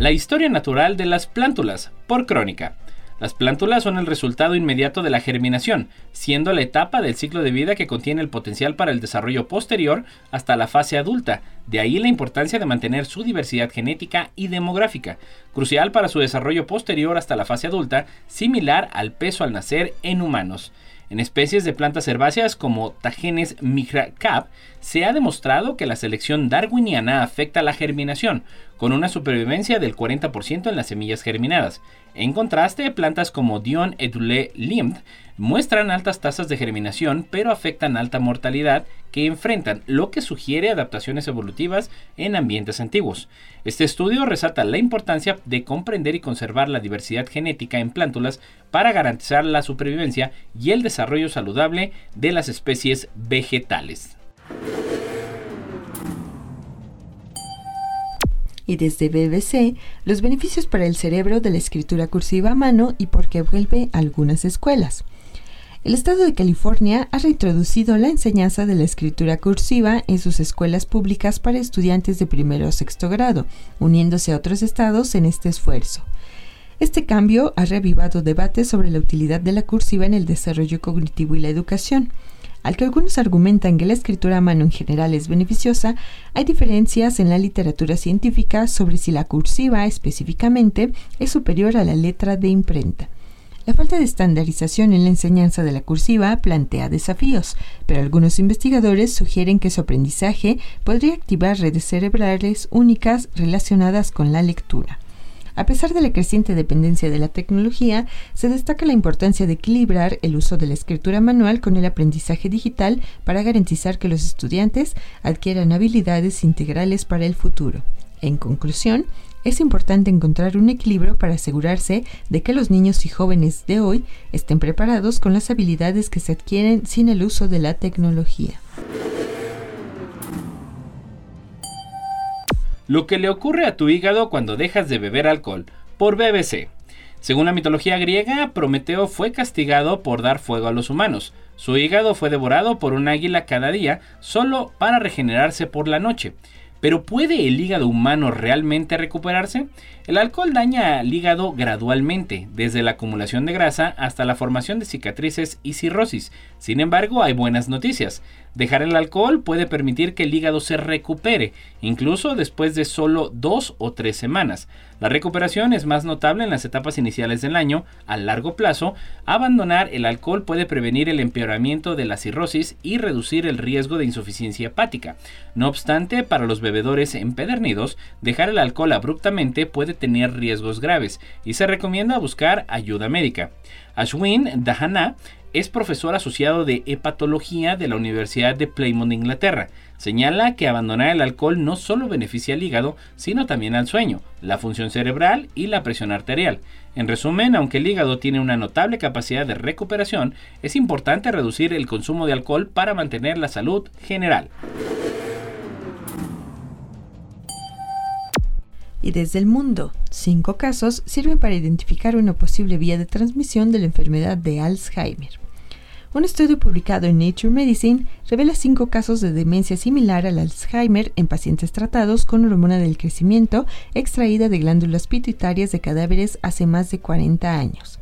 La historia natural de las plántulas, por crónica. Las plántulas son el resultado inmediato de la germinación, siendo la etapa del ciclo de vida que contiene el potencial para el desarrollo posterior hasta la fase adulta. De ahí la importancia de mantener su diversidad genética y demográfica, crucial para su desarrollo posterior hasta la fase adulta, similar al peso al nacer en humanos. En especies de plantas herbáceas como Tagenes cap se ha demostrado que la selección darwiniana afecta la germinación, con una supervivencia del 40% en las semillas germinadas. En contraste, plantas como Dion edule limt muestran altas tasas de germinación, pero afectan alta mortalidad que enfrentan, lo que sugiere adaptaciones evolutivas en ambientes antiguos. Este estudio resalta la importancia de comprender y conservar la diversidad genética en plántulas para garantizar la supervivencia y el desarrollo saludable de las especies vegetales. Y desde BBC los beneficios para el cerebro de la escritura cursiva a mano y por qué vuelve a algunas escuelas. El estado de California ha reintroducido la enseñanza de la escritura cursiva en sus escuelas públicas para estudiantes de primero o sexto grado, uniéndose a otros estados en este esfuerzo. Este cambio ha revivado debates sobre la utilidad de la cursiva en el desarrollo cognitivo y la educación. Al que algunos argumentan que la escritura a mano en general es beneficiosa, hay diferencias en la literatura científica sobre si la cursiva específicamente es superior a la letra de imprenta. La falta de estandarización en la enseñanza de la cursiva plantea desafíos, pero algunos investigadores sugieren que su aprendizaje podría activar redes cerebrales únicas relacionadas con la lectura. A pesar de la creciente dependencia de la tecnología, se destaca la importancia de equilibrar el uso de la escritura manual con el aprendizaje digital para garantizar que los estudiantes adquieran habilidades integrales para el futuro. En conclusión, es importante encontrar un equilibrio para asegurarse de que los niños y jóvenes de hoy estén preparados con las habilidades que se adquieren sin el uso de la tecnología. Lo que le ocurre a tu hígado cuando dejas de beber alcohol, por BBC. Según la mitología griega, Prometeo fue castigado por dar fuego a los humanos. Su hígado fue devorado por un águila cada día solo para regenerarse por la noche. Pero ¿puede el hígado humano realmente recuperarse? El alcohol daña al hígado gradualmente, desde la acumulación de grasa hasta la formación de cicatrices y cirrosis. Sin embargo, hay buenas noticias. Dejar el alcohol puede permitir que el hígado se recupere, incluso después de solo dos o tres semanas. La recuperación es más notable en las etapas iniciales del año. A largo plazo, abandonar el alcohol puede prevenir el empeoramiento de la cirrosis y reducir el riesgo de insuficiencia hepática. No obstante, para los bebedores empedernidos, dejar el alcohol abruptamente puede tener riesgos graves y se recomienda buscar ayuda médica. Ashwin Dahana es profesor asociado de hepatología de la Universidad de Plymouth, Inglaterra. Señala que abandonar el alcohol no solo beneficia al hígado, sino también al sueño, la función cerebral y la presión arterial. En resumen, aunque el hígado tiene una notable capacidad de recuperación, es importante reducir el consumo de alcohol para mantener la salud general. y desde el mundo. Cinco casos sirven para identificar una posible vía de transmisión de la enfermedad de Alzheimer. Un estudio publicado en Nature Medicine revela cinco casos de demencia similar al Alzheimer en pacientes tratados con hormona del crecimiento extraída de glándulas pituitarias de cadáveres hace más de 40 años.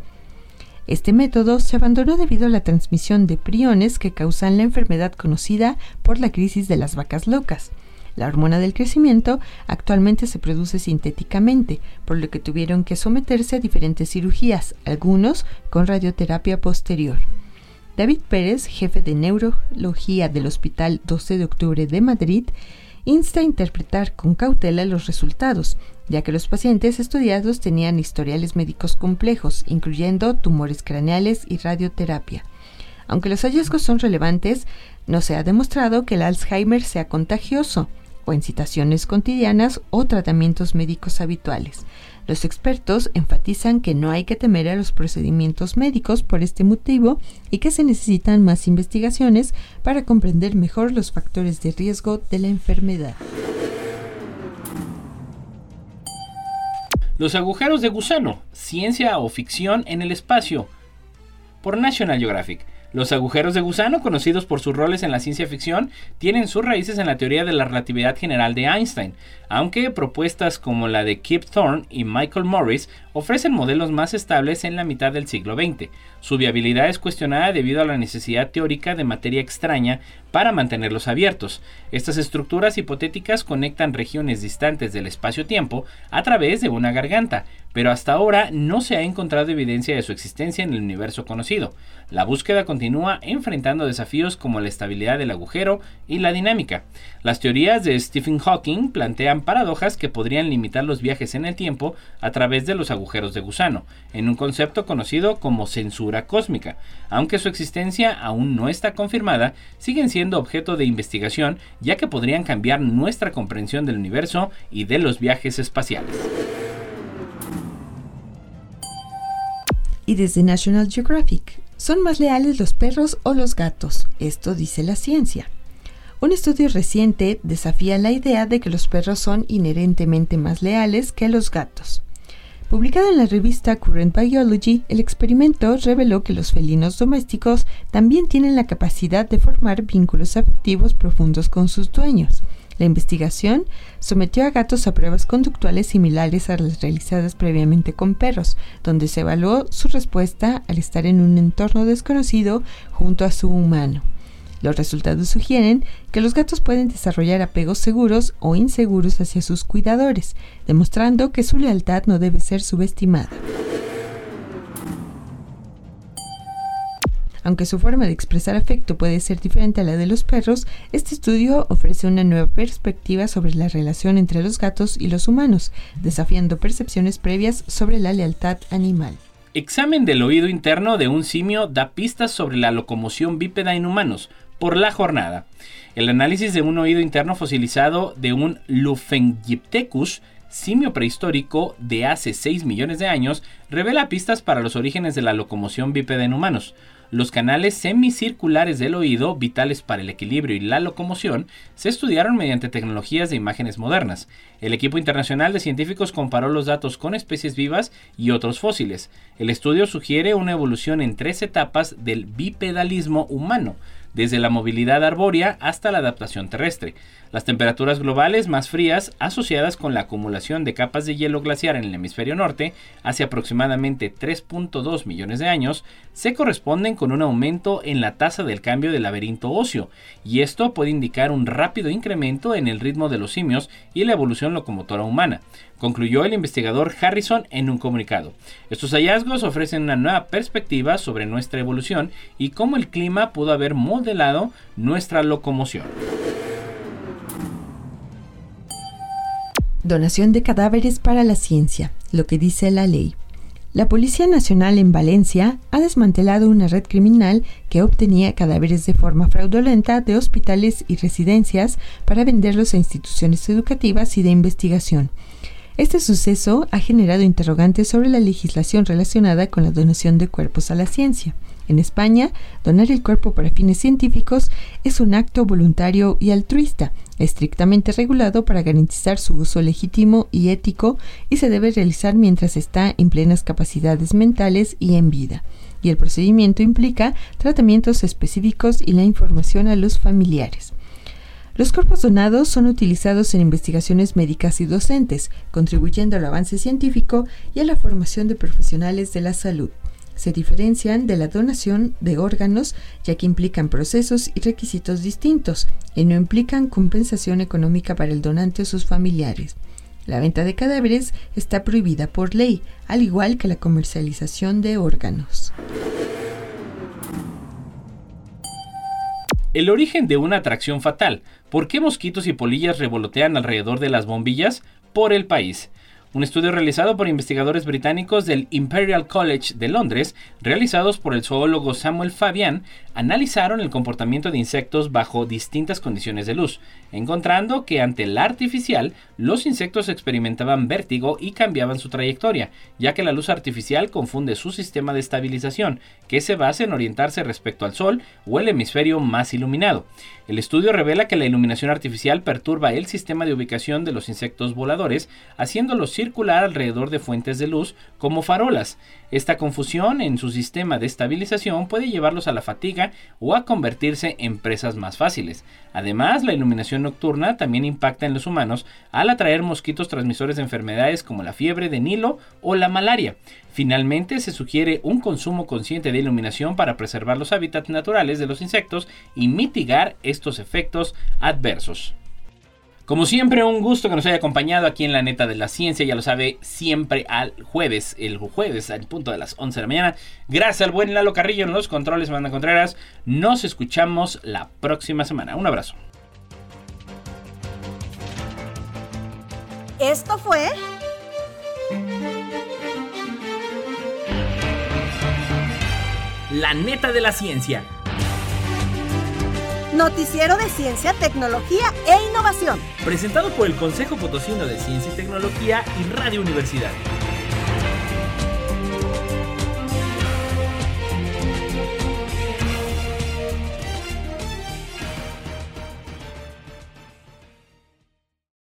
Este método se abandonó debido a la transmisión de priones que causan la enfermedad conocida por la crisis de las vacas locas. La hormona del crecimiento actualmente se produce sintéticamente, por lo que tuvieron que someterse a diferentes cirugías, algunos con radioterapia posterior. David Pérez, jefe de neurología del Hospital 12 de Octubre de Madrid, insta a interpretar con cautela los resultados, ya que los pacientes estudiados tenían historiales médicos complejos, incluyendo tumores craneales y radioterapia. Aunque los hallazgos son relevantes, no se ha demostrado que el Alzheimer sea contagioso en citaciones cotidianas o tratamientos médicos habituales. Los expertos enfatizan que no hay que temer a los procedimientos médicos por este motivo y que se necesitan más investigaciones para comprender mejor los factores de riesgo de la enfermedad. Los agujeros de gusano, ciencia o ficción en el espacio, por National Geographic. Los agujeros de gusano, conocidos por sus roles en la ciencia ficción, tienen sus raíces en la teoría de la relatividad general de Einstein, aunque propuestas como la de Kip Thorne y Michael Morris ofrecen modelos más estables en la mitad del siglo XX. Su viabilidad es cuestionada debido a la necesidad teórica de materia extraña para mantenerlos abiertos. Estas estructuras hipotéticas conectan regiones distantes del espacio-tiempo a través de una garganta, pero hasta ahora no se ha encontrado evidencia de su existencia en el universo conocido. La búsqueda continúa enfrentando desafíos como la estabilidad del agujero y la dinámica. Las teorías de Stephen Hawking plantean paradojas que podrían limitar los viajes en el tiempo a través de los agujeros de gusano, en un concepto conocido como censura cósmica. Aunque su existencia aún no está confirmada, siguen siendo objeto de investigación ya que podrían cambiar nuestra comprensión del universo y de los viajes espaciales. Y desde National Geographic, ¿son más leales los perros o los gatos? Esto dice la ciencia. Un estudio reciente desafía la idea de que los perros son inherentemente más leales que los gatos. Publicado en la revista Current Biology, el experimento reveló que los felinos domésticos también tienen la capacidad de formar vínculos afectivos profundos con sus dueños. La investigación sometió a gatos a pruebas conductuales similares a las realizadas previamente con perros, donde se evaluó su respuesta al estar en un entorno desconocido junto a su humano. Los resultados sugieren que los gatos pueden desarrollar apegos seguros o inseguros hacia sus cuidadores, demostrando que su lealtad no debe ser subestimada. Aunque su forma de expresar afecto puede ser diferente a la de los perros, este estudio ofrece una nueva perspectiva sobre la relación entre los gatos y los humanos, desafiando percepciones previas sobre la lealtad animal. Examen del oído interno de un simio da pistas sobre la locomoción bípeda en humanos, por la jornada. El análisis de un oído interno fosilizado de un Lufengyptecus, simio prehistórico de hace 6 millones de años, revela pistas para los orígenes de la locomoción bípeda en humanos. Los canales semicirculares del oído, vitales para el equilibrio y la locomoción, se estudiaron mediante tecnologías de imágenes modernas. El equipo internacional de científicos comparó los datos con especies vivas y otros fósiles. El estudio sugiere una evolución en tres etapas del bipedalismo humano, desde la movilidad arbórea hasta la adaptación terrestre. Las temperaturas globales más frías, asociadas con la acumulación de capas de hielo glaciar en el hemisferio norte, hace aproximadamente 3.2 millones de años, se corresponden con un aumento en la tasa del cambio del laberinto óseo, y esto puede indicar un rápido incremento en el ritmo de los simios y la evolución locomotora humana, concluyó el investigador Harrison en un comunicado. Estos hallazgos ofrecen una nueva perspectiva sobre nuestra evolución y cómo el clima pudo haber modelado nuestra locomoción. Donación de cadáveres para la ciencia, lo que dice la ley. La Policía Nacional en Valencia ha desmantelado una red criminal que obtenía cadáveres de forma fraudulenta de hospitales y residencias para venderlos a instituciones educativas y de investigación. Este suceso ha generado interrogantes sobre la legislación relacionada con la donación de cuerpos a la ciencia. En España, donar el cuerpo para fines científicos es un acto voluntario y altruista, estrictamente regulado para garantizar su uso legítimo y ético y se debe realizar mientras está en plenas capacidades mentales y en vida. Y el procedimiento implica tratamientos específicos y la información a los familiares. Los cuerpos donados son utilizados en investigaciones médicas y docentes, contribuyendo al avance científico y a la formación de profesionales de la salud se diferencian de la donación de órganos ya que implican procesos y requisitos distintos y no implican compensación económica para el donante o sus familiares. La venta de cadáveres está prohibida por ley, al igual que la comercialización de órganos. El origen de una atracción fatal. ¿Por qué mosquitos y polillas revolotean alrededor de las bombillas? Por el país. Un estudio realizado por investigadores británicos del Imperial College de Londres, realizados por el zoólogo Samuel Fabian, analizaron el comportamiento de insectos bajo distintas condiciones de luz, encontrando que ante la artificial, los insectos experimentaban vértigo y cambiaban su trayectoria, ya que la luz artificial confunde su sistema de estabilización, que se basa en orientarse respecto al Sol o el hemisferio más iluminado. El estudio revela que la iluminación artificial perturba el sistema de ubicación de los insectos voladores, haciéndolos circular alrededor de fuentes de luz como farolas. Esta confusión en su sistema de estabilización puede llevarlos a la fatiga o a convertirse en presas más fáciles. Además, la iluminación nocturna también impacta en los humanos al atraer mosquitos transmisores de enfermedades como la fiebre de Nilo o la malaria. Finalmente, se sugiere un consumo consciente de iluminación para preservar los hábitats naturales de los insectos y mitigar estos efectos adversos. Como siempre, un gusto que nos haya acompañado aquí en la neta de la ciencia. Ya lo sabe, siempre al jueves, el jueves al punto de las 11 de la mañana. Gracias al buen Lalo Carrillo en los controles, Manda Contreras. Nos escuchamos la próxima semana. Un abrazo. Esto fue. La neta de la ciencia Noticiero de Ciencia, Tecnología e Innovación. Presentado por el Consejo Potosino de Ciencia y Tecnología y Radio Universidad.